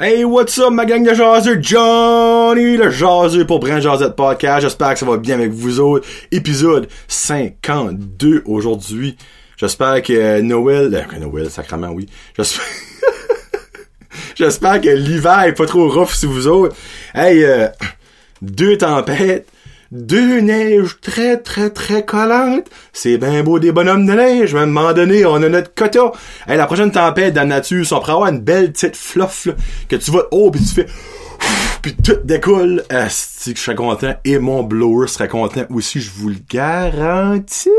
Hey, what's up, ma gang de jaseux? Johnny, le jaseux pour Brand Jazette Podcast. J'espère que ça va bien avec vous autres. Épisode 52 aujourd'hui. J'espère que Noël, euh, Noël, sacrement, oui. J'espère, j'espère que l'hiver est pas trop rough sur vous autres. Hey, euh, deux tempêtes, deux neiges très très très collantes. C'est bien beau des bonhommes de neige, mais à un moment donné, on a notre quota. Hey, la prochaine tempête dans la nature, ça va avoir une belle petite fluff que tu vas haut puis tu fais puis tout décolle. Asti je serais content et mon blower serait content aussi, je vous le garantis.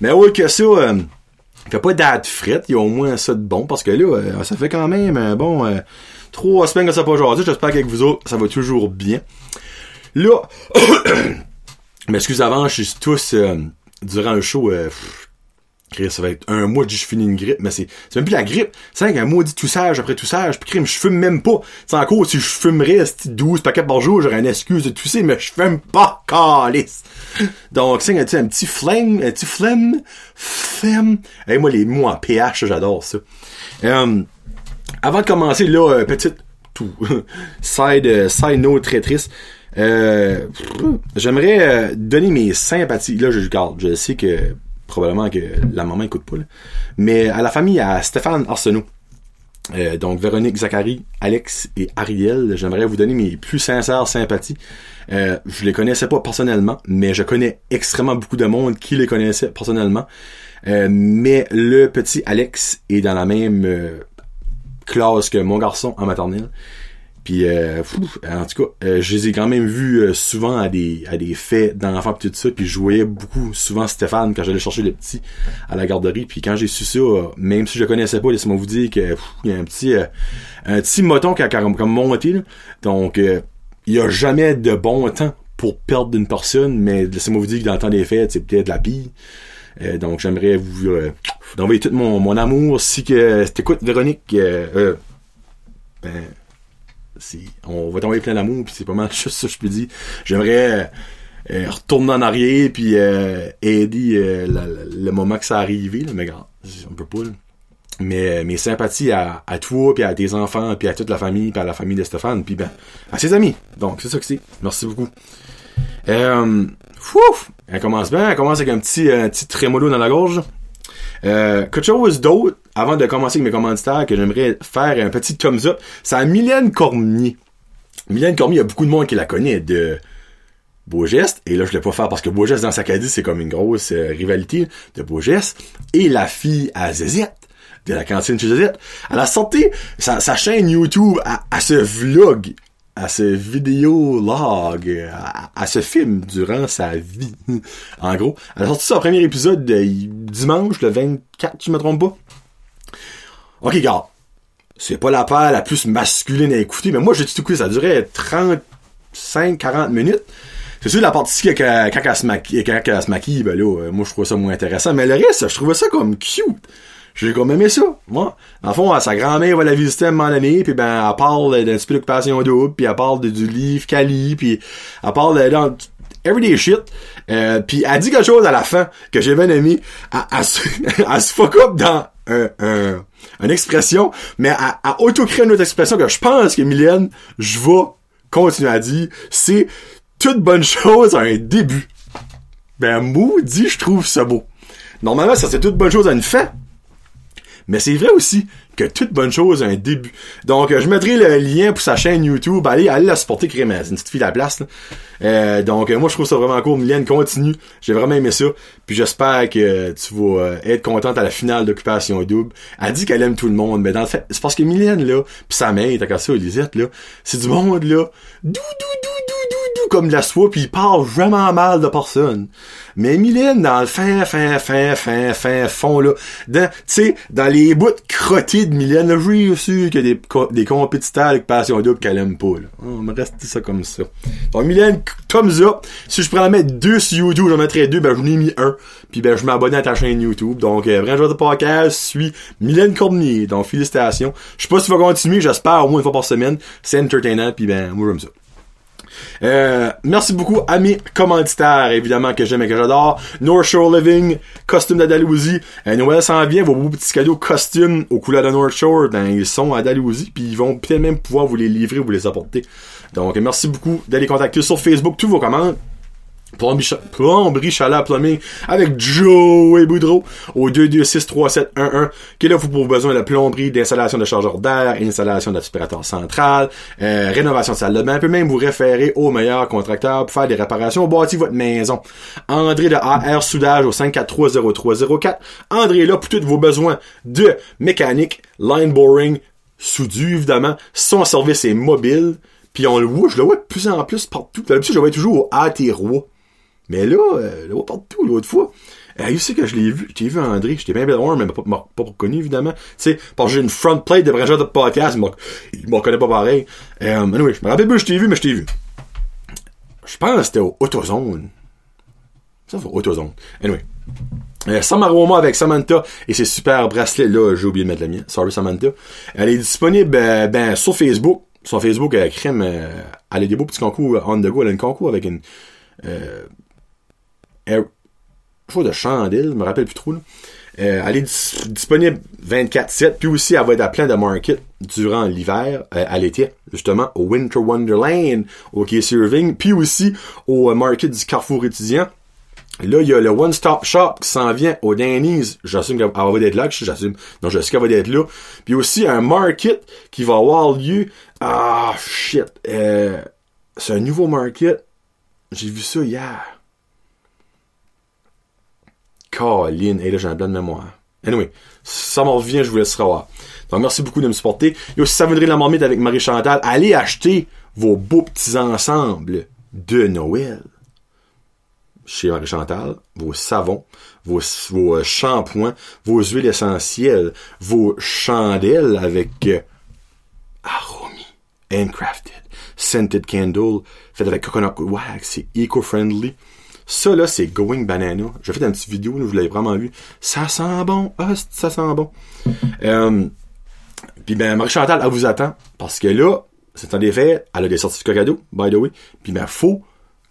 Mais oui que ça, euh, fait pas date frette, il y a au moins ça de bon parce que là, euh, ça fait quand même un bon euh, trois semaines que ça n'a pas aujourd'hui. J'espère qu'avec vous autres, ça va toujours bien. Là, mais excusez avant, je suis tous euh, durant le show. Euh, ça va être un mois que je finis une grippe, mais c'est même plus la grippe. C'est un mois dit tout sage après tout sage. Puis crime, je fume même pas. C'est encore si je fumerais esti, 12 paquets par jour, j'aurais une excuse de tousser, mais je fume pas, calice. Donc c'est un, un petit flemme, un petit flemme, flemme. Hey, moi les mots en pH, j'adore ça. Euh, avant de commencer, là, euh, petite tout side, side note très triste. Euh, J'aimerais euh, donner mes sympathies. Là, je garde. Je sais que probablement que la maman écoute pas. là. Mais à la famille, à Stéphane Arsenault. Euh, donc Véronique, Zachary, Alex et Ariel, j'aimerais vous donner mes plus sincères sympathies. Euh, je les connaissais pas personnellement, mais je connais extrêmement beaucoup de monde qui les connaissait personnellement. Euh, mais le petit Alex est dans la même euh, classe que mon garçon en maternelle. Puis, euh, en tout cas, euh, je les ai quand même vus euh, souvent à des à des fêtes d'enfants pis tout ça. Puis je voyais beaucoup souvent Stéphane quand j'allais chercher le petit à la garderie. Puis quand j'ai su ça, même si je le connaissais pas, laissez-moi vous dire que pff, il y a un petit un petit moton qui a comme, comme monté. là. Donc, il y a jamais de bon temps pour perdre une personne, mais laissez-moi vous dire que dans le temps des fêtes, c'est peut-être la pire. Donc j'aimerais vous, envoyer tout mon, mon amour si que t'écoutes Véronique ben on va t'envoyer plein d'amour puis c'est pas mal juste ça que je peux dire. J'aimerais euh, retourner en arrière puis euh, aider euh, le moment que ça arrivé là, mais regarde on peut pas mais mes sympathies à, toi puis à tes enfants puis à toute la famille puis à la famille de Stéphane puis ben à ses amis. Donc c'est ça que c'est. Merci beaucoup. Elle commence bien elle commence avec un petit un petit trémolo dans la gorge euh, quelque chose d'autre, avant de commencer avec mes commanditaires, que j'aimerais faire un petit thumbs up, c'est à Mylène Cormier. Mylène Cormier, il y a beaucoup de monde qui la connaît de Beaugeste, et là je l'ai pas faire parce que Beaugeste dans Sacadie, c'est comme une grosse euh, rivalité de Beaugeste, et la fille à Zézette, de la cantine chez Zézette, elle a sorti sa, chaîne YouTube à, à ce vlog, à ce vidéo-log, à, à ce film durant sa vie. en gros, elle a sorti son premier épisode de- dimanche, le 24, si je me trompe pas. Ok, regarde. C'est pas la paire la plus masculine à écouter, mais moi, j'ai tout écouté, ça durait 35-40 minutes. C'est sûr, la partie que- quand, elle se maquille, quand elle se maquille, ben là, euh, moi, je trouve ça moins intéressant. Mais le reste, je trouvais ça comme cute. J'ai comme aimé ça, moi. Le fond, sa grand-mère va la visiter à un moment donné, puis ben, elle parle d'un petit peu double, puis elle parle de- du livre Cali, puis elle parle de, dans, everyday shit. Euh, puis elle dit quelque chose à la fin que j'ai bien aimé. Elle, se, fuck up dans un, un- une expression, mais elle, elle auto-crée une autre expression que je pense que Mylène, je vais continuer à dire. C'est toute bonne chose à un début. Ben, maudit, je trouve ça beau. Normalement, ça c'est toute bonne chose à une fin. Mais c'est vrai aussi que toute bonne chose a un début. Donc, euh, je mettrai le lien pour sa chaîne YouTube. Allez, allez la supporter, Crème. C'est une petite fille à la place. Euh, donc, euh, moi, je trouve ça vraiment cool. Mylène, continue. J'ai vraiment aimé ça. Puis j'espère que tu vas euh, être contente à la finale d'Occupation Double. Elle dit qu'elle aime tout le monde, mais dans le fait, c'est parce que Mylène, là, pis sa mère, t'as ça, Elisette, là, c'est du monde, là, dou, dou, dou, dou, dou, dou, comme de la soie, puis il parle vraiment mal de personne. Mais Mylène, dans le fin, fin, fin, fin, fin fond, là, dans, tu sais, dans les bouts crottés de Mylène, là, suis sûr qu'il y a des, des compétiteurs avec passion double qu'elle aime pas, là. On va rester ça comme ça. Donc, Mylène, thumbs up. Si je pourrais en mettre deux sur YouTube, j'en mettrais deux, ben, j'en ai mis un. Puis, ben, je m'abonne à ta chaîne YouTube. Donc, euh, Joueur de Podcast suit Mylène Cormier. Donc, félicitations. Je sais pas si tu vas continuer, j'espère au moins une fois par semaine. C'est entertainant, puis ben, moi, j'aime ça. Euh, merci beaucoup à mes commanditaires, évidemment, que j'aime et que j'adore. North Shore Living, costume d'Andalousie. Euh, Noël s'en vient, vos beaux petits cadeaux costumes aux couleurs de North Shore, ben, ils sont à Dalhousie, puis ils vont peut-être même pouvoir vous les livrer, vous les apporter. Donc, merci beaucoup d'aller contacter sur Facebook tous vos commandes. Plomberie Chalat Plumbing avec Joe et Boudreau au 2263711 qui est là pour vos besoins de plomberie, d'installation de chargeur d'air, installation d'aspirateur central, euh, rénovation de salle de bain, peut même vous référer au meilleur contracteur pour faire des réparations au bâti votre maison. André de AR Soudage au 5430304. André est là pour tous vos besoins de mécanique, line boring, soudu évidemment. Son service est mobile. Puis on le voit, je le vois de plus en plus partout. D'habitude, je le vois toujours au Atérois. Mais là, euh, là, partout, l'autre fois. Euh, il sait que je l'ai vu. Je vu André. J'étais bien bien mais pas, pas, pas reconnu, évidemment. Tu sais, parce que j'ai une front plate de vrai de podcast. Il me reconnaît pas pareil. Euh, anyway, je me rappelle plus je t'ai vu, mais je t'ai vu. Je pense que c'était au Autozone. Ça, c'est au Autozone. Anyway. Euh, avec Samantha et ses super bracelets. Là, j'ai oublié de mettre la mienne. Sorry, Samantha. Elle est disponible, euh, ben, sur Facebook. Sur Facebook, elle crème, euh, elle a des beaux petits concours on the go. Elle a un concours avec une, euh, Air, de chandelle, je me rappelle plus trop. Euh, elle est disponible 24-7, puis aussi elle va être à plein de market durant l'hiver, euh, à l'été, justement, au Winter Wonderland, au Quai Serving, puis aussi au market du Carrefour étudiant. Là, il y a le One Stop Shop qui s'en vient au Danny's. J'assume qu'elle va être là, j'assume. Non, je sais qu'elle va être là. Puis aussi un market qui va avoir lieu. Ah, shit. C'est un nouveau market. J'ai vu ça hier. Colin, et là j'ai un blanc de mémoire. Anyway, ça m'en revient, je vous laisserai voir. Donc merci beaucoup de me supporter. Et aussi Savonnerie la Marmite avec Marie Chantal. Allez acheter vos beaux petits ensembles de Noël chez Marie Chantal, vos savons, vos, vos euh, shampoings, vos huiles essentielles, vos chandelles avec euh, Aromi, handcrafted, scented candle, fait avec coconut wax, c'est eco-friendly. Ça, là, c'est Going Banana. J'ai fait une petite vidéo, vous l'avez vraiment vu. Ça sent bon. Ah, ça sent bon. Euh, puis ben, Marie-Chantal, elle vous attend. Parce que là, c'est un des faits. Elle a des certificats cadeaux, by the way. Puis ben, faut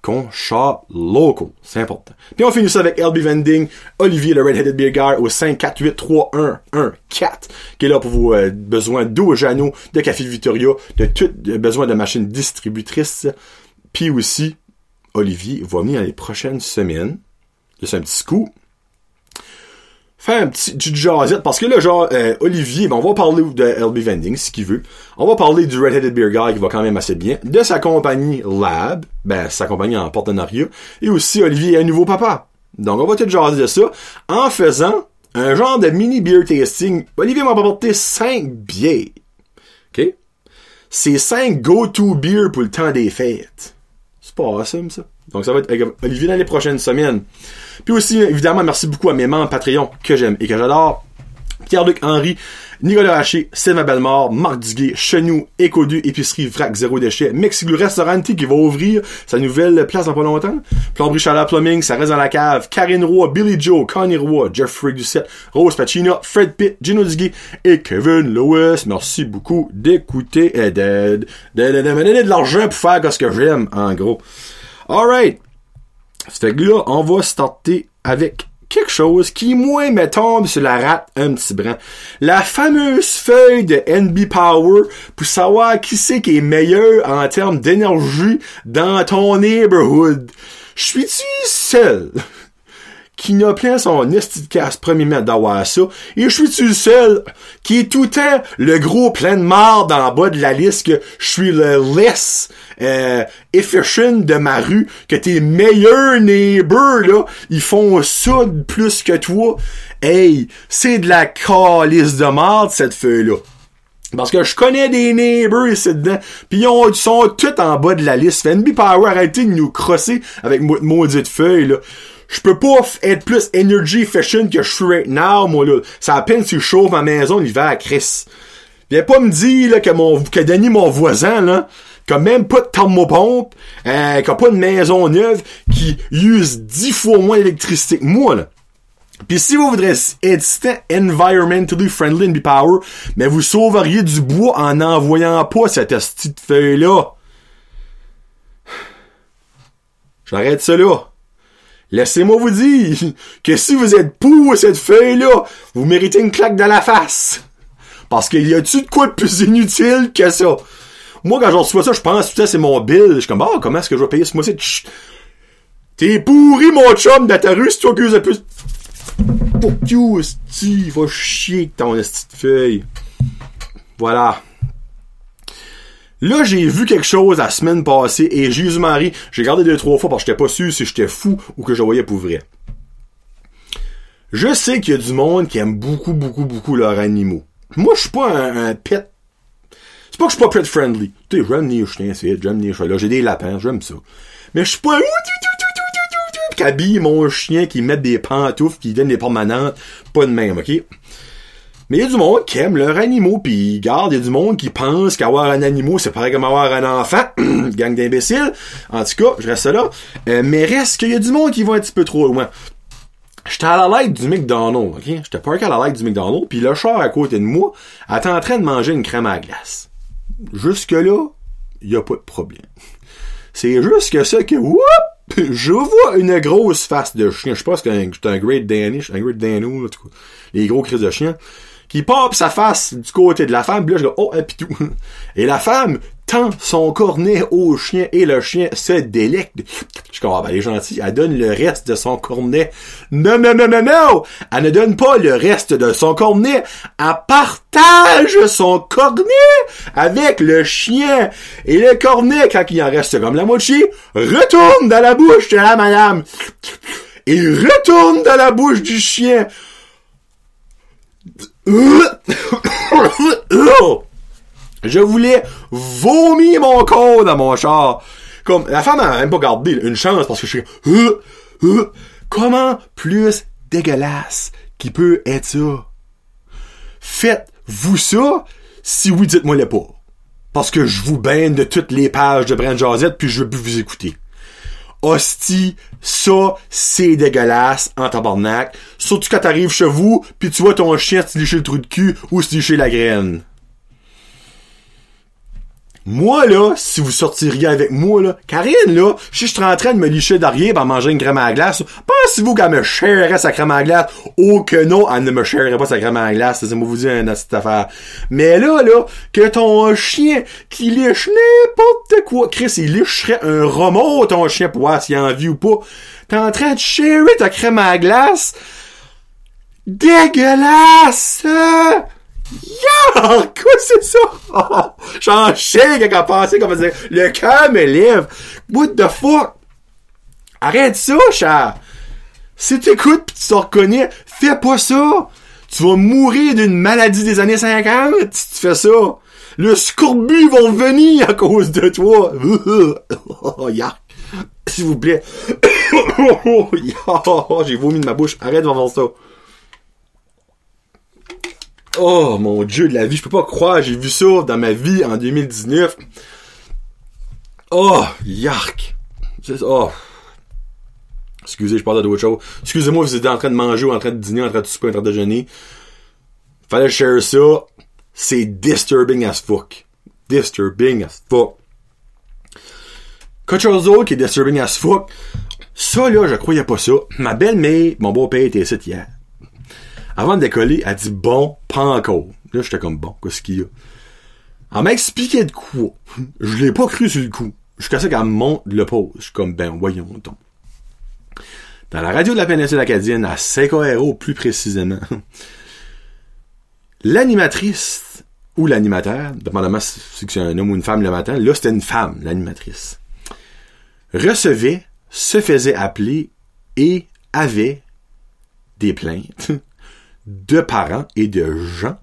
qu'on chante local. C'est important. Puis on finit ça avec LB Vending, Olivier le Red-Headed Beer Guy au 5483114 qui est là pour vos euh, besoins d'eau Jano, de café Victoria, de tout besoin de machines distributrices. Puis aussi, Olivier va venir les prochaines semaines. Juste un petit coup. Faire un petit du jazzette, parce que là, genre, euh, Olivier, ben, on va parler de LB Vending, ce qu'il veut. On va parler du Red-Headed Beer Guy, qui va quand même assez bien. De sa compagnie Lab, ben, sa compagnie en partenariat. Et aussi, Olivier est un nouveau papa. Donc, on va tout jaser de ça, en faisant un genre de mini beer tasting. Olivier m'a apporté 5 bières. OK? C'est 5 go-to beer pour le temps des fêtes pas awesome, ça. Donc, ça va être Olivier dans les prochaines semaines. Puis aussi, évidemment, merci beaucoup à mes membres Patreon que j'aime et que j'adore. Pierre-Luc Henry, Nicolas Haché, Sylvain Bellemare, Marc Duguay, Chenou, Écodu, Épicerie Vrac Zéro Déchet, Mexiglou Restauranti qui va ouvrir sa nouvelle place dans pas longtemps, Plomberie Chaleur Plumbing, ça reste dans la cave, Karine Roy, Billy Joe, Connie Roy, Jeffrey Doucette, Rose Pacino, Fred Pitt, Gino Duguay et Kevin Lewis. Merci beaucoup d'écouter et de, de, de, de l'argent pour faire ce que j'aime, en gros. Alright. Ça fait que là, on va starter avec quelque chose qui, moi, me tombe sur la rate un petit brin. La fameuse feuille de NB Power pour savoir qui c'est qui est meilleur en termes d'énergie dans ton neighborhood. Je suis-tu seul? Qui n'a plein son esti de casse premièrement d'avoir ça, et je suis-tu le seul qui est tout le temps le gros plein de marde en bas de la liste que je suis le less euh, efficient de ma rue, que tes meilleurs neighbors, là, ils font ça plus que toi? Hey, c'est de la calice de marde, cette feuille-là. Parce que je connais des neighbors ici dedans, pis ils, sont tous en bas de la liste. NB Power, arrêtez de nous crosser avec maudite feuille, là je peux pas être plus energy efficient que je suis right now, moi, là. Ça à peine si je chauffe ma maison l'hiver à Chris. Viens pas me dire, là, que mon, que Denis, mon voisin, là, qui même pas de thermopompe, euh, qui a pas de maison neuve, qui use dix fois moins d'électricité que moi, là. Puis si vous voudrez être environmentally friendly and be power, mais vous sauveriez du bois en n'envoyant pas cette petite feuille-là. J'arrête ça là. Laissez-moi vous dire que si vous êtes pour cette feuille-là, vous méritez une claque dans la face. Parce qu'il y a-tu de quoi de plus inutile que ça? Moi, quand je reçois ça, je pense, putain, c'est mon bill. Je suis comme, ah, comment est-ce que je vais payer ce mois-ci? T'es pourri, mon chum, dans ta rue, si tu accuses de plus. You, esti. Va chier que ton esti de feuille. Voilà. Là, j'ai vu quelque chose la semaine passée et Jésus-Marie, j'ai gardé deux, trois fois parce que j'étais pas sûr si j'étais fou ou que je voyais pour vrai. Je sais qu'il y a du monde qui aime beaucoup, beaucoup, beaucoup leurs animaux. Moi, je suis pas un, pet. C'est pas que je suis pas pet friendly. Tu sais, j'aime les chiens, c'est j'aime les chiens. Là, j'ai des lapins, j'aime ça. Mais je suis pas un qui habille mon chien, qui met des pantoufles, qui donne des permanentes. Pas de même, ok? Mais il y a du monde qui aime leurs animaux, puis garde, il y a du monde qui pense qu'avoir un animal, c'est pareil comme avoir un enfant. Gang d'imbéciles. En tout cas, je reste là. Euh, mais reste qu'il y a du monde qui va un petit peu trop loin. J'étais à la light du McDonald's, ok? J'étais parké à la light du McDonald's, puis le char à côté de moi était en train de manger une crème à glace. Jusque-là, il a pas de problème. C'est juste que ça que, whoop, je vois une grosse face de chien. Je pense que c'est un Great Danish, un Great Dano, là, tout les gros cris de chien qui pop sa face du côté de la femme, puis là, je dis, oh, et puis tout. Et la femme tend son cornet au chien, et le chien se délecte. Je comprends, ben, elle est gentille, elle donne le reste de son cornet. Non, non, non, non, non! Elle ne donne pas le reste de son cornet, elle partage son cornet avec le chien. Et le cornet, quand il en reste comme la moitié, retourne dans la bouche de la madame. Et retourne dans la bouche du chien. Je voulais vomir mon corps dans mon char. Comme, la femme a même pas gardé une chance parce que je suis comment plus dégueulasse qui peut être ça? Faites-vous ça? Si oui, dites-moi le pas. Parce que je vous baigne de toutes les pages de Brand Josette puis je veux plus vous écouter. Hostie, ça, c'est dégueulasse en tabarnak. Surtout quand t'arrives chez vous, puis tu vois ton chien se licher le trou de cul ou se licher la graine. Moi, là, si vous sortiriez avec moi, là, Karine, là, si je suis en train de me licher derrière pour manger une crème à glace, pensez-vous qu'elle me chèrerait sa crème à glace? Oh que non, elle ne me chèrerait pas sa crème à glace, c'est moi vous dire une cette affaire. Mais là, là, que ton chien qui liche n'importe quoi, Chris, il licherait un romo, ton chien, pour voir s'il a envie ou pas. T'es en train de chérer ta crème à glace? Dégueulasse! Quoi c'est ça? J'en sais qu'elle a passé comme ça. Le cœur me lève. What the fuck? Arrête ça, chat! Si t'écoutes pis tu te reconnais, fais pas ça! Tu vas mourir d'une maladie des années 50 si tu fais ça! Le scorbut va venir à cause de toi! Oh! S'il vous plaît! J'ai vomi de ma bouche. Arrête de voir ça. Oh mon dieu de la vie, je peux pas croire, j'ai vu ça dans ma vie en 2019. Oh, yark. Oh. Excusez, je parle d'autre chose. Excusez-moi, vous êtes en train de manger ou en train de dîner, en train de souper, en train de déjeuner. Fallait share ça. C'est disturbing as fuck. Disturbing as fuck. Quelque chose d'autre qui est disturbing as fuck. Ça, là, je croyais pas ça. Ma belle-mère, mon beau-père était ici hier. Avant de décoller, elle dit bon, pas encore. Là, j'étais comme bon, qu'est-ce qu'il y a? Elle m'a expliqué de quoi. Je l'ai pas cru sur le coup. Jusqu'à ce qu'elle monte le pause. Je suis comme ben, voyons donc. Dans la radio de la péninsule acadienne, à Seco plus précisément, l'animatrice ou l'animateur, dépendamment si c'est un homme ou une femme le matin, là c'était une femme, l'animatrice, recevait, se faisait appeler et avait des plaintes de parents et de gens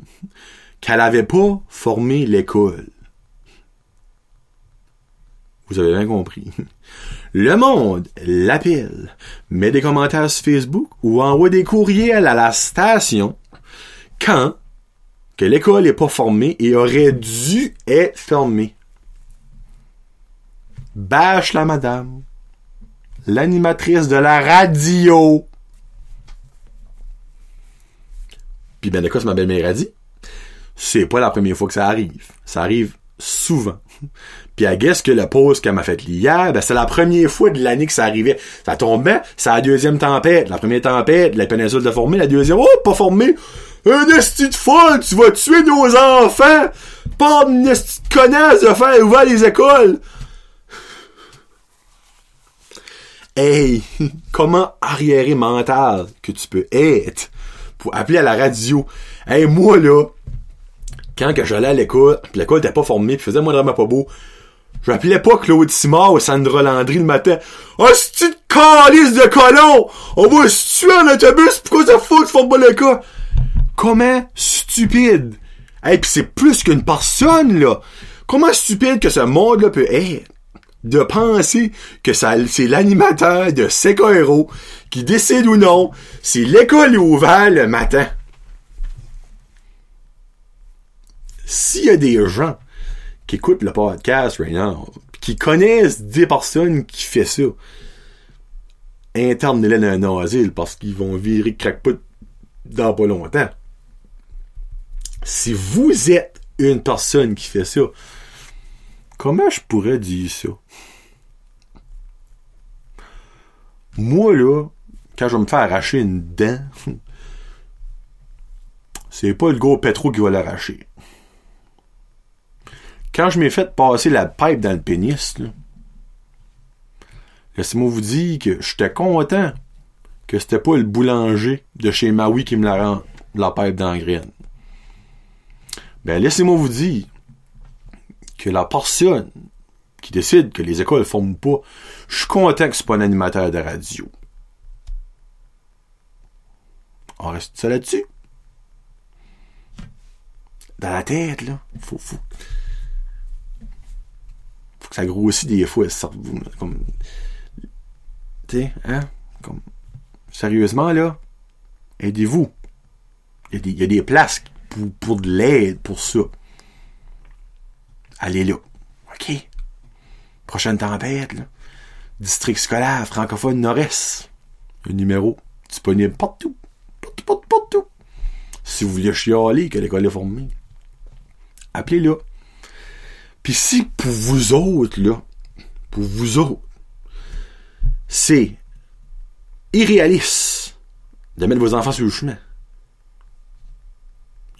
qu'elle n'avait pas formé l'école. Vous avez bien compris. Le monde l'appelle, met des commentaires sur Facebook ou envoie des courriels à la station quand que l'école n'est pas formée et aurait dû être formée. Bâche la madame, l'animatrice de la radio, Puis ben de quoi ma belle-mère a dit, c'est pas la première fois que ça arrive. Ça arrive souvent. Puis à guess que la pause qu'elle m'a faite hier, ben c'est la première fois de l'année que ça arrivait. Ça tombait, c'est la deuxième tempête. La première tempête, la péninsule de formée, la deuxième, oh, pas formée. Un esti de folle, tu vas tuer nos enfants! Pas une esti de connasse de faire ouvrir les écoles! Hey, comment arriéré mental que tu peux être pour appeler à la radio. Hey, moi là, quand que j'allais à l'école, pis l'école était pas formée, pis faisait moi vraiment pas beau, je m'appelais pas Claude Simard ou Sandra Landry le matin. Oh, c'est une calice de colon! On va se tuer en autobus, pourquoi ça faut que tu formes pas l'école? Comment stupide? Hey, pis c'est plus qu'une personne, là. Comment stupide que ce monde-là peut être? De penser que c'est l'animateur de Seco Hero qui décide ou non si l'école est ouverte le matin. S'il y a des gens qui écoutent le podcast right now, qui connaissent des personnes qui font ça, internez-les dans un asile parce qu'ils vont virer crackpot dans pas longtemps. Si vous êtes une personne qui fait ça, comment je pourrais dire ça? Moi, là, quand je vais me faire arracher une dent, c'est pas le gros pétro qui va l'arracher. Quand je m'ai fait passer la pipe dans le pénis, laissez-moi vous dire que j'étais content que c'était pas le boulanger de chez Maui qui me la rend la pipe dans graine. Ben, laissez-moi vous dire que la personne qui décide que les écoles ne forment pas, je suis content que ce pas un animateur de radio. On reste ça là-dessus? Dans la tête, là. Faut, faut, faut que ça grossit des fois, ça, comme, tu sais, hein, comme, sérieusement, là, aidez-vous. Il y, a des places pour de l'aide pour ça. Allez là. OK? Prochaine tempête, là. District scolaire francophone Nord-Est. Un numéro disponible partout. Partout, partout, partout. Si vous voulez chialer que l'école est formée, appelez-là. Puis si pour vous autres, là, pour vous autres, c'est irréaliste de mettre vos enfants sur le chemin,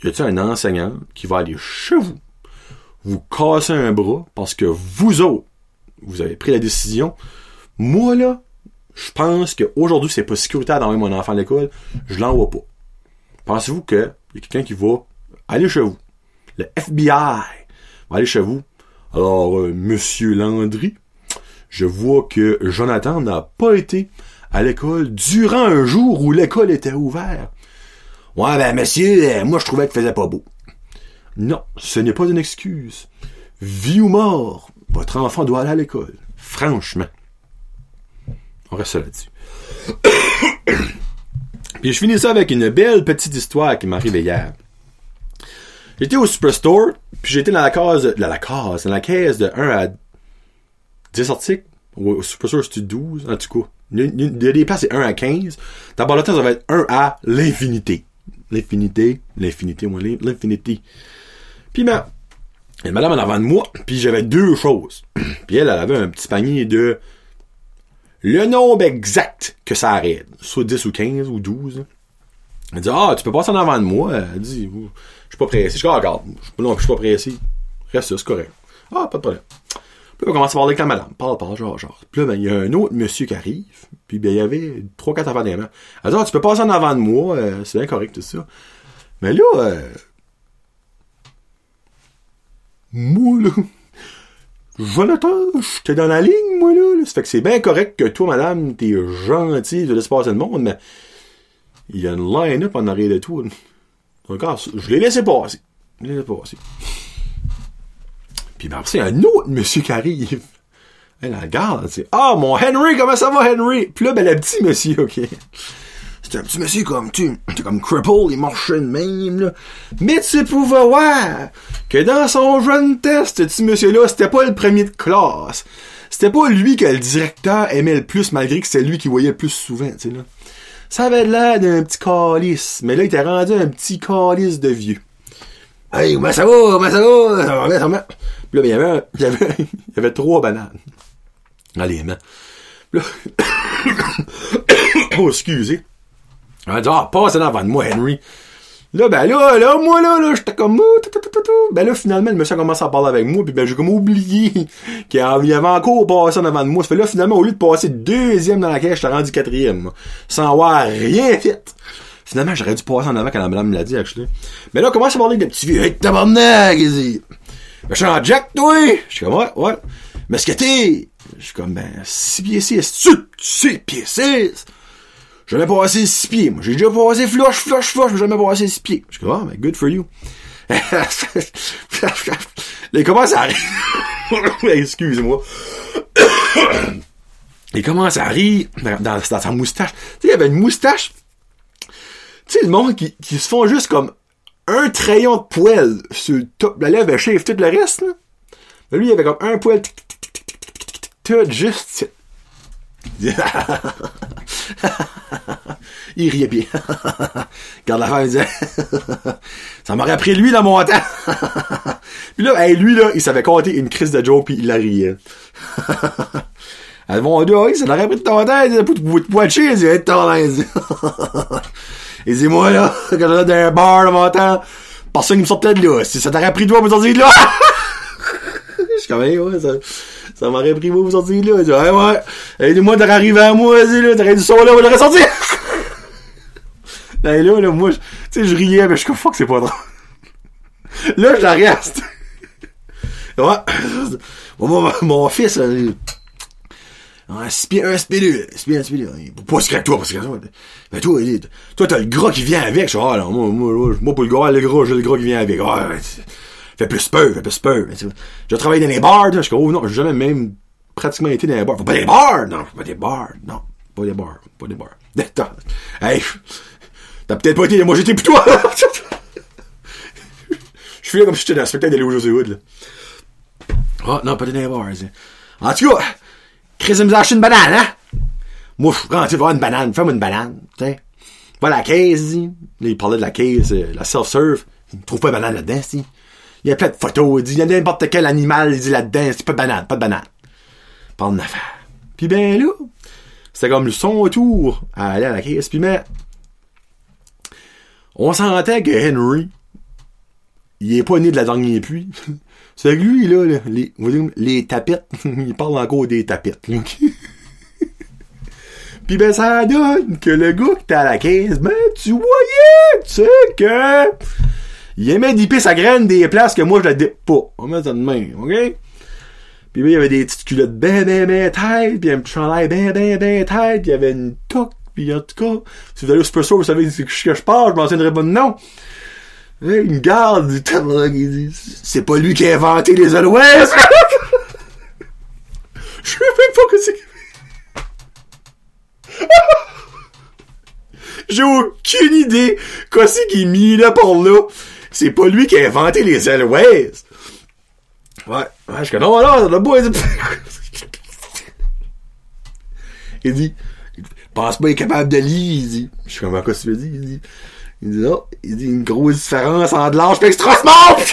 y a-t-il un enseignant qui va aller chez vous, vous casser un bras parce que vous autres, vous avez pris la décision. Moi, là, je pense qu'aujourd'hui, c'est pas sécuritaire d'envoyer mon enfant à l'école. Je l'envoie pas. Pensez-vous qu'il y a quelqu'un qui va aller chez vous? Le FBI va aller chez vous. Alors, euh, Monsieur Landry, je vois que Jonathan n'a pas été à l'école durant un jour où l'école était ouverte. Ouais, ben, monsieur, euh, moi, je trouvais qu'il faisait pas beau. Non, ce n'est pas une excuse. Vie ou mort, votre enfant doit aller à l'école. Franchement. On reste là-dessus. Puis je finis ça avec une belle petite histoire qui m'arrive hier. J'étais au Superstore, puis j'étais dans la case, dans la case, dans la caisse de 1 à 10 articles. Au Superstore, c'était 12, en tout cas. Il y c'est 1 à 15. D'abord, le temps, ça va être 1 à l'infinité. L'infinité, l'infinité, l'infinité. Puis, ma, une madame en avant de moi, puis j'avais deux choses. puis elle, elle avait un petit panier de le nombre exact que ça arrête. Soit 10 ou 15 ou 12. Elle dit, ah, tu peux passer en avant de moi. Elle dit, je suis pas pressé. Je dis, regarde, je suis pas pressé. Reste ça, c'est correct. Ah, pas de problème. Puis on commence à parler avec la madame. Parle, parle, genre, genre. Puis là, ben, il y a un autre monsieur qui arrive. Puis ben, il y avait trois, quatre avant. Elle dit, ah, tu peux passer en avant de moi. Euh, c'est bien correct, tout ça. Mais là, euh, moi, là, Jonathan, j'étais dans la ligne, moi, là. Ça fait que c'est bien correct que toi, madame, t'es gentil, de laisser passer le monde, mais il y a une line-up en arrière de toi. Donc, je l'ai laissé passer. Je l'ai laissé passer. Puis ben, après, il un autre monsieur qui arrive. Elle regarde, c'est Ah, mon Henry, comment ça va, Henry? Puis là, ben, le petit monsieur, OK. C'était un petit monsieur comme, tu, comme cripple, il marchait de même, là. Mais tu pouvais voir que dans son jeune test, ce petit monsieur-là, c'était pas le premier de classe. C'était pas lui que le directeur aimait le plus, malgré que c'est lui qui voyait le plus souvent, tu sais, là. Ça avait l'air d'un petit calice, mais là, il était rendu un petit calice de vieux. Hey, ça va? Ça va? Ça va ça va. Puis là, ben, il y avait, il y avait, trois bananes. Allez, man. Là, oh, excusez. Elle dit, ah, passe avant de moi, Henry. Là, ben là, là, moi, là, là, j'étais comme, ben là, finalement, le monsieur a commencé à parler avec moi, puis ben, j'ai comme oublié qu'il avait encore passé en avant de moi. Ça fait là, finalement, au lieu de passer deuxième dans la caisse, j'étais rendu quatrième, sans avoir rien fait. Finalement, j'aurais dû passer en avant quand la madame me l'a dit, actually. Mais là, comment ça parler des petits vieux? Hey, tabarnak! Dit, ben, je suis en jack, toi! Je suis comme, ouais, ouais. Mais ce que t'es? Je suis comme, ben, 6 pieds 6. Tu, 6 pieds 6? Jamais passé 6 pieds. Moi, j'ai déjà passé flush, flush, flush, mais jamais passé 6 pieds. Je comme, ah, mais good for you. là, il commence à rire. Excuse-moi. il commence à rire dans, sa moustache? Tu sais, il y avait une moustache. Tu sais, le monde qui, qui se font juste comme un crayon de poêle sur le top la lèvre, chef tout le reste. Mais lui, il avait comme un poil, tout juste. il riait bien. Garde la femme, il disait, ça m'aurait pris lui dans mon temps. puis là, lui, là, il savait compter une crise de Joe puis il la riait. Elle dit, oh, oui, ça l'aurait pris de ton temps, pour te watcher, il dit, ton il dit. moi, là, quand j'étais dans un bar, dans mon temps, personne qui me sortait de là. Si ça t'aurait pris toi pour sortir de là. Je suis comme, hey, ouais, ça, ça m'aurait pris pour sortir de là. Il dit, ouais, ouais. Aide-moi t'aurais arrivé à moi, vas-y, là, t'aurais du son là, on l'aurait sorti. Ben là, là, moi, tu sais, je riais, mais je suis comme, fuck, c'est pas drôle. là, je la reste. ouais. Mon, mon fils, euh, un spé, un spé, un spélu. Pas secret toi, parce que toi. Mais toi, toi, t'as le gras qui vient avec. Je suis, ah, non, moi, moi, moi, pour le gras, le gras, j'ai le gras qui vient avec. Ah, fait plus peur, fait plus peur. J'ai travaillé dans les bars, je suis oh non, j'ai jamais même pratiquement été dans les bars. Faut pas des bars, non, pas des bars, non, pas des bars, pas des bars. hey, t'as peut-être pas été, moi j'étais plus toi. je suis là comme si j'étais dans le spectacle d'aller au José Wood. Ah, oh, non, pas des bars, En tout cas, Chris me acheté une banane, hein? Moi, quand tu vas une banane, fais-moi une banane, sais. Va la caisse, il parlait de la caisse, euh, la self-serve. Il trouve pas de banane là-dedans, si. Il y a plein de photos, il dit, il y a n'importe quel animal, il dit là-dedans, c'est pas de banane, pas de banane. Parle d'affaires. Puis ben là, c'était comme son autour à aller à la caisse, puis mais, on sentait que Henry, il est pas né de la dernière pluie. C'est lui, là, les, les tapettes. il parle encore des tapettes. Puis ben ça donne que le gars qui était à la caisse, ben tu voyais, tu sais que il aimait dipper sa graine des places que moi je la dip pas. On met ça de main, ok? Puis il y avait des petites culottes ben ben ben tête, puis un petit chandail ben ben ben tête, puis il y avait une toque, puis en tout cas, si vous allez au Super Store, vous savez que je parle, je m'en souviendrai pas de nom. Il me garde, il dit, c'est pas lui qui a inventé les Alouettes! Je sais même pas que c'est... J'ai aucune idée qu'est-ce qu'il mis là par là. C'est pas lui qui a inventé les Alouettes! Ouais, ouais, je suis non, non, le bois, il dit... il pense pas, il est capable de lire, il dit. Je suis comme, quoi tu veux dire? Il dit, il dit, oh, il dit une grosse différence entre l'âge et extra smart!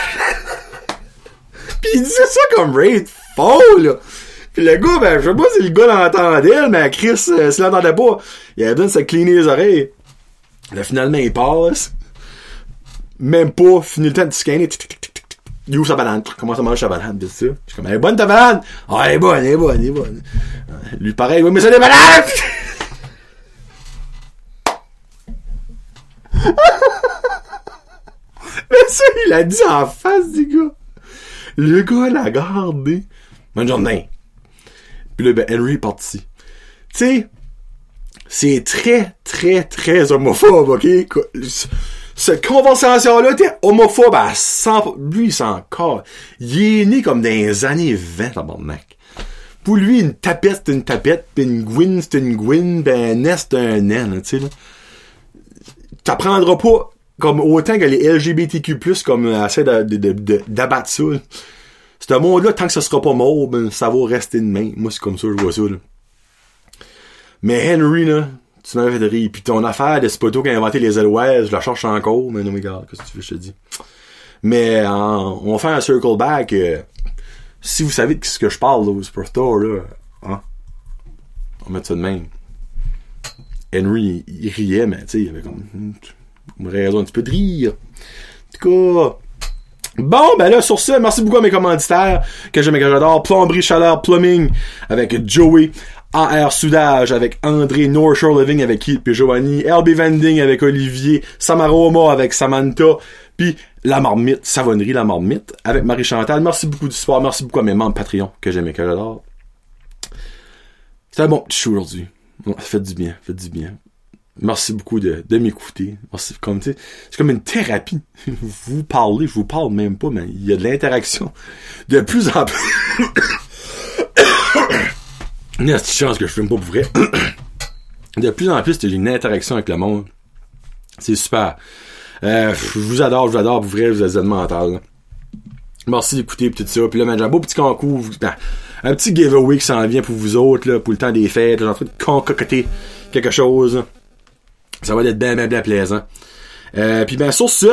Pis il disait ça comme Raid faux, là. Pis le gars, ben, je sais pas si le gars l'entendait, mais Chris, euh, s'il l'entendait pas, il avait besoin de se cleaner les oreilles. Là, finalement, il passe. Même pas, fini le temps de scanner. Il ouvre sa banane. Commence à manger sa banane. Je suis comme, elle est bonne ta banane! Ah, elle est bonne, elle est bonne, elle est bonne. Lui, pareil, oui, mais c'est des bananes! Mais ça, il a dit en face du gars. Le gars l'a gardé. Bonne journée. Puis là, ben, Henry est parti. Tu sais, c'est très, très, très homophobe, ok? Cette conversation-là était homophobe à 100... Lui, c'est encore... Il est né comme dans les années 20, tabarnak. Pour lui, une tapette, c'est une tapette, pis une gwyn, c'est une gwyn, ben un nest, c'est un naine, tu sais, là. T'apprendras pas comme autant que les LGBTQ+, comme euh, essaient d'abattre ça. Un monde-là, tant que ça sera pas mort, ben, ça va rester de main. Moi, c'est comme ça, je vois ça, là. Mais Henry, là, tu m'avais fait rire. Puis ton affaire de Spoto qui a inventé les LOS, je la cherche encore, mais non, mais regarde, qu'est-ce que tu veux, je te dis? Mais on va faire un circle back. euh, si vous savez de ce que je parle là, au là, hein, on va mettre ça de même. Henry, il, il riait, mais tu sais, il avait comme hmm, une raison un petit peu de rire. En tout cas, Bon, ben là, sur ce, merci beaucoup à mes commanditaires, que j'aime et que j'adore. Plomberie Chaleur Plumbing, avec Joey. AR Soudage, avec André. North Shore Living, avec Keith puis Giovanni. LB Vending, avec Olivier. Samaroma, avec Samantha. Puis La Marmite, Savonnerie La Marmite, avec Marie-Chantal. Merci beaucoup du support. Merci beaucoup à mes membres Patreon, que j'aime et que j'adore. C'était un bon petit show aujourd'hui. Bon, ça fait du bien, ça fait du bien. Merci beaucoup de, de m'écouter. Merci, comme, c'est comme une thérapie. Vous parlez, je vous parle même pas, mais il y a de l'interaction. De plus en plus. Une chance que je filme pas pour vrai. de plus en plus, j'ai une interaction avec le monde. C'est super. Euh, je vous adore, je vous adore pour vrai, vous êtes mental. Merci d'écouter tout ça. Puis là, j'ai un beau petit concours. ben, un petit giveaway qui s'en vient pour vous autres, pour le temps des fêtes. J'ai en train de concocter quelque chose. Ça va être bien, bien, bien plaisant. Euh, puis ben, sur ce,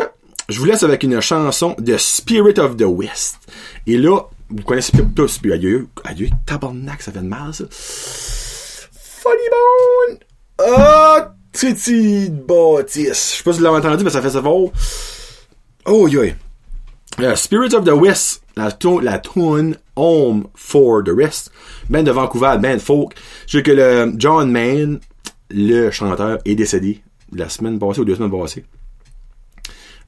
je vous laisse avec une chanson de Spirit of the West. Et là, vous connaissez tous, puis adieu, adieu, tabarnak, ça fait de mal, ça. Funny Bone! Ah, Titi Baptiste. Je sais pas si vous l'avez entendu, mais ça fait ça fort. Oh, yeah. Euh, Spirits of the West, la, to- la tune Home for the Rest, band de Vancouver, band folk. Je sais que le John Main, le chanteur, est décédé la semaine passée ou deux semaines passées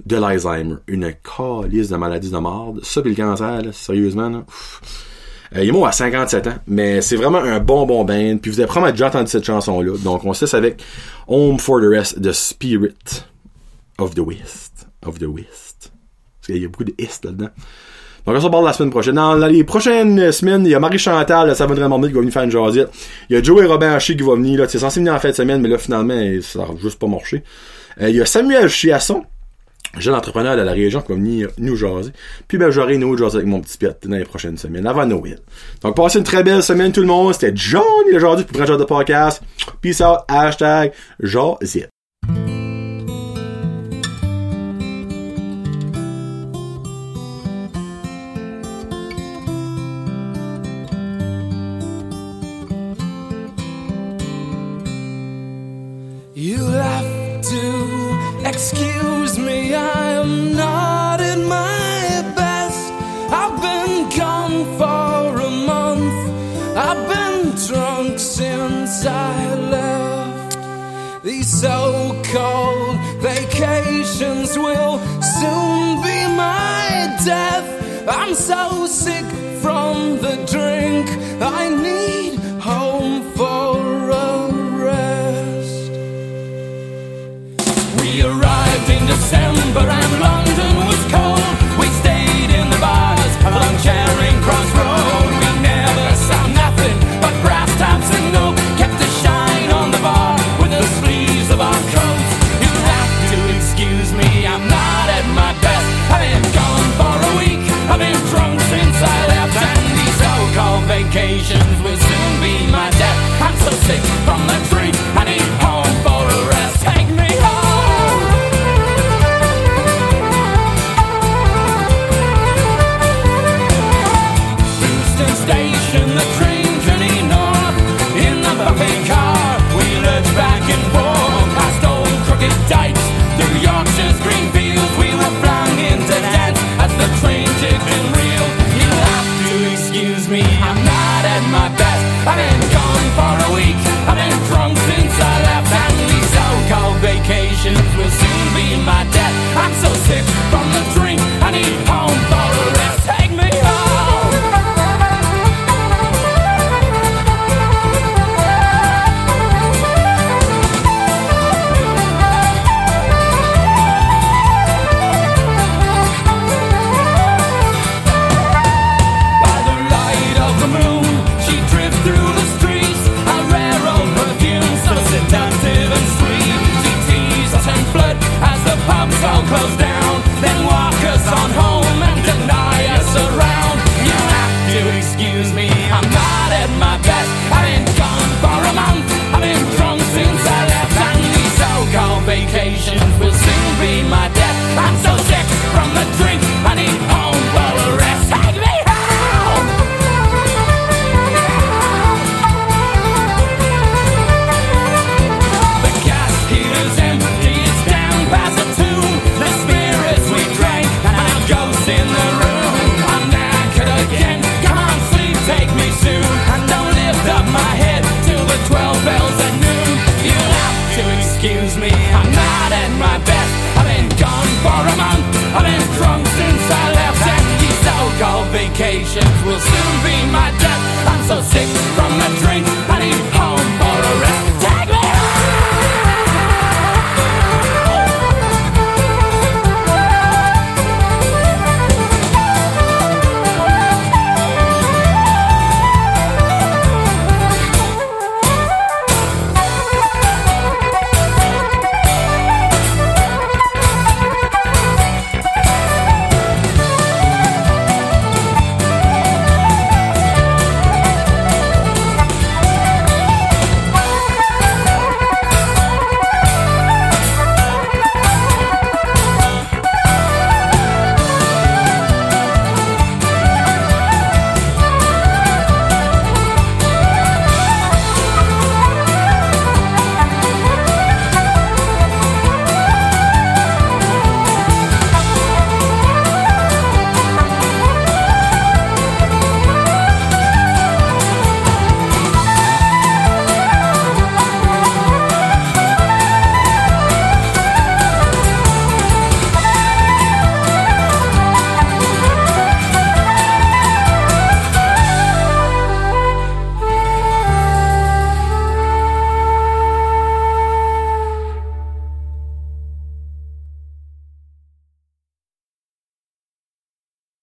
de l'Alzheimer. Une calice de maladie de merde. Ça pis le cancer, là, sérieusement, là. Euh, il est mort à 57 ans, mais c'est vraiment un bon bon band. Puis vous avez probablement déjà entendu cette chanson-là. Donc on se laisse avec Home for the Rest de Spirit of the West. Of the West. Parce qu'il y a beaucoup de Est là-dedans. Donc on se reparle la semaine prochaine. Dans les prochaines semaines, il y a Marie-Chantal, ça va vraiment qui va venir faire une jasette. Il y a Joey Robin Haché qui va venir. C'est censé venir en fin de semaine, mais là, finalement, ça a juste pas marché. Euh, il y a Samuel Chiasson, jeune entrepreneur de la région qui va venir nous jaser. Puis ben j'aurai une autre jasette avec mon petit piète dans les prochaines semaines, avant Noël. Donc passez une très belle semaine tout le monde. C'était Johnny le aujourd'hui pour un genre de podcast. Peace out, hashtag Jazette. patience will soon be my death. I'm so sick from the drink. I need home for a rest. We arrived in December music from